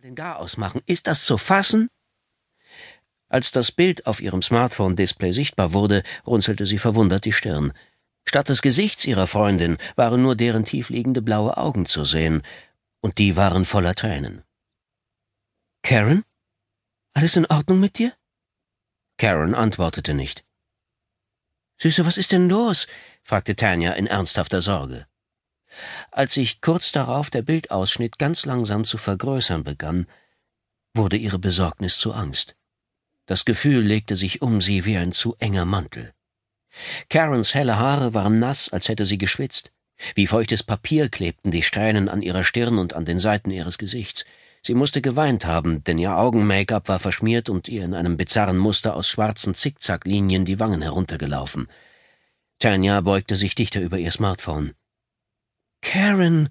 den Garaus machen. Ist das zu fassen? Als das Bild auf ihrem Smartphone-Display sichtbar wurde, runzelte sie verwundert die Stirn. Statt des Gesichts ihrer Freundin waren nur deren tiefliegende blaue Augen zu sehen, und die waren voller Tränen. Karen? Alles in Ordnung mit dir? Karen antwortete nicht. Süße, was ist denn los? fragte Tanja in ernsthafter Sorge. Als sich kurz darauf der Bildausschnitt ganz langsam zu vergrößern begann, wurde ihre Besorgnis zu Angst. Das Gefühl legte sich um sie wie ein zu enger Mantel. Karens helle Haare waren nass, als hätte sie geschwitzt. Wie feuchtes Papier klebten die Strähnen an ihrer Stirn und an den Seiten ihres Gesichts. Sie musste geweint haben, denn ihr Augen-Make-up war verschmiert und ihr in einem bizarren Muster aus schwarzen Zickzacklinien die Wangen heruntergelaufen. Tanja beugte sich dichter über ihr Smartphone. Karen,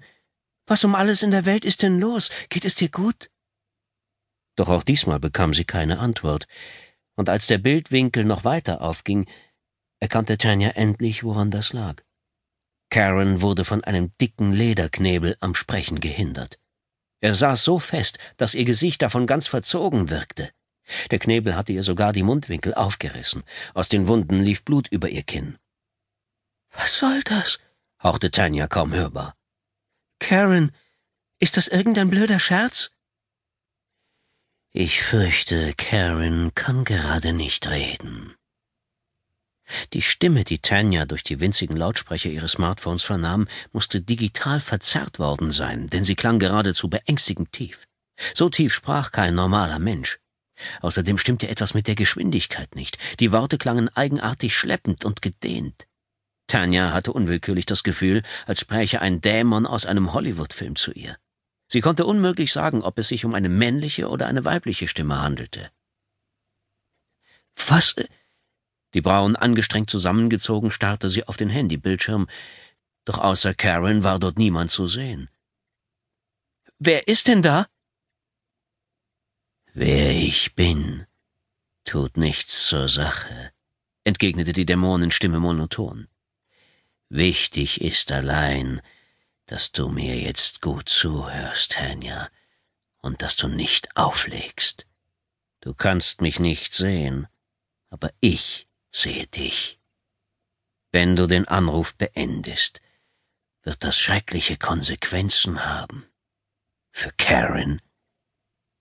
was um alles in der Welt ist denn los? Geht es dir gut? Doch auch diesmal bekam sie keine Antwort, und als der Bildwinkel noch weiter aufging, erkannte Tanja endlich, woran das lag. Karen wurde von einem dicken Lederknebel am Sprechen gehindert. Er saß so fest, dass ihr Gesicht davon ganz verzogen wirkte. Der Knebel hatte ihr sogar die Mundwinkel aufgerissen. Aus den Wunden lief Blut über ihr Kinn. Was soll das? Hauchte Tanja kaum hörbar. Karen, ist das irgendein blöder Scherz? Ich fürchte, Karen kann gerade nicht reden. Die Stimme, die Tanja durch die winzigen Lautsprecher ihres Smartphones vernahm, musste digital verzerrt worden sein, denn sie klang geradezu beängstigend tief. So tief sprach kein normaler Mensch. Außerdem stimmte etwas mit der Geschwindigkeit nicht. Die Worte klangen eigenartig schleppend und gedehnt. Tanja hatte unwillkürlich das Gefühl, als spräche ein Dämon aus einem Hollywood-Film zu ihr. Sie konnte unmöglich sagen, ob es sich um eine männliche oder eine weibliche Stimme handelte. Was? Die Brauen angestrengt zusammengezogen starrte sie auf den Handybildschirm, doch außer Karen war dort niemand zu sehen. Wer ist denn da? Wer ich bin, tut nichts zur Sache, entgegnete die Dämonenstimme monoton. Wichtig ist allein, dass du mir jetzt gut zuhörst, Tanja, und dass du nicht auflegst. Du kannst mich nicht sehen, aber ich sehe dich. Wenn du den Anruf beendest, wird das schreckliche Konsequenzen haben. Für Karen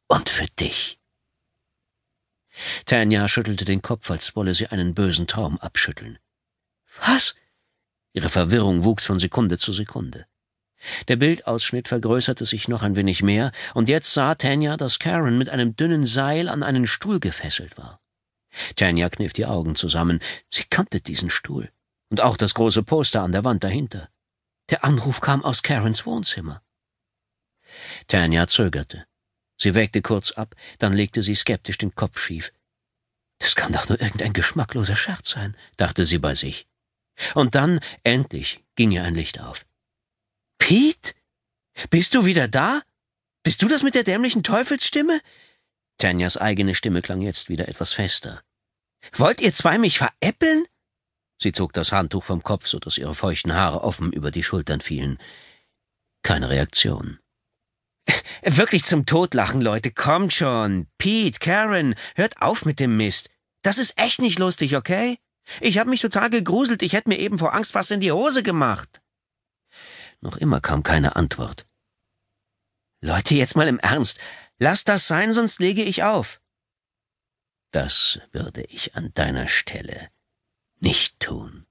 und für dich. Tanja schüttelte den Kopf, als wolle sie einen bösen Traum abschütteln. Was? Ihre Verwirrung wuchs von Sekunde zu Sekunde. Der Bildausschnitt vergrößerte sich noch ein wenig mehr, und jetzt sah Tanja, dass Karen mit einem dünnen Seil an einen Stuhl gefesselt war. Tanya kniff die Augen zusammen. Sie kannte diesen Stuhl. Und auch das große Poster an der Wand dahinter. Der Anruf kam aus Karens Wohnzimmer. Tanya zögerte. Sie wägte kurz ab, dann legte sie skeptisch den Kopf schief. Das kann doch nur irgendein geschmackloser Scherz sein, dachte sie bei sich. Und dann, endlich, ging ihr ein Licht auf. Pete? Bist du wieder da? Bist du das mit der dämlichen Teufelsstimme? Tanyas eigene Stimme klang jetzt wieder etwas fester. Wollt ihr zwei mich veräppeln? Sie zog das Handtuch vom Kopf, so dass ihre feuchten Haare offen über die Schultern fielen. Keine Reaktion. Wirklich zum Totlachen, Leute, kommt schon. Pete, Karen, hört auf mit dem Mist. Das ist echt nicht lustig, okay? Ich hab mich total gegruselt, ich hätte mir eben vor Angst fast in die Hose gemacht. Noch immer kam keine Antwort. Leute, jetzt mal im Ernst. Lass das sein, sonst lege ich auf. Das würde ich an deiner Stelle nicht tun,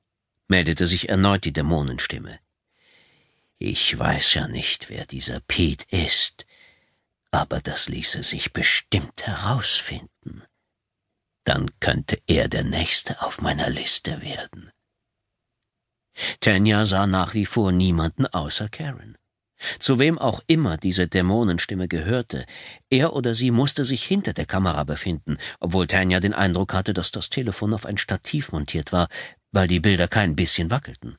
meldete sich erneut die Dämonenstimme. Ich weiß ja nicht, wer dieser Pete ist, aber das ließe sich bestimmt herausfinden. Dann könnte er der Nächste auf meiner Liste werden. Tanya sah nach wie vor niemanden außer Karen. Zu wem auch immer diese Dämonenstimme gehörte, er oder sie musste sich hinter der Kamera befinden, obwohl Tanja den Eindruck hatte, dass das Telefon auf ein Stativ montiert war, weil die Bilder kein bisschen wackelten.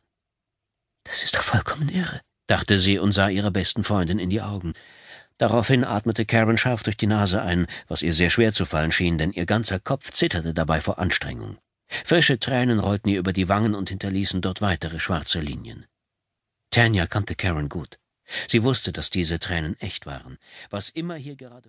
Das ist doch vollkommen irre, dachte sie und sah ihrer besten Freundin in die Augen. Daraufhin atmete Karen scharf durch die Nase ein, was ihr sehr schwer zu fallen schien, denn ihr ganzer Kopf zitterte dabei vor Anstrengung. Frische Tränen rollten ihr über die Wangen und hinterließen dort weitere schwarze Linien. Tanja kannte Karen gut. Sie wusste, dass diese Tränen echt waren. Was immer hier gerade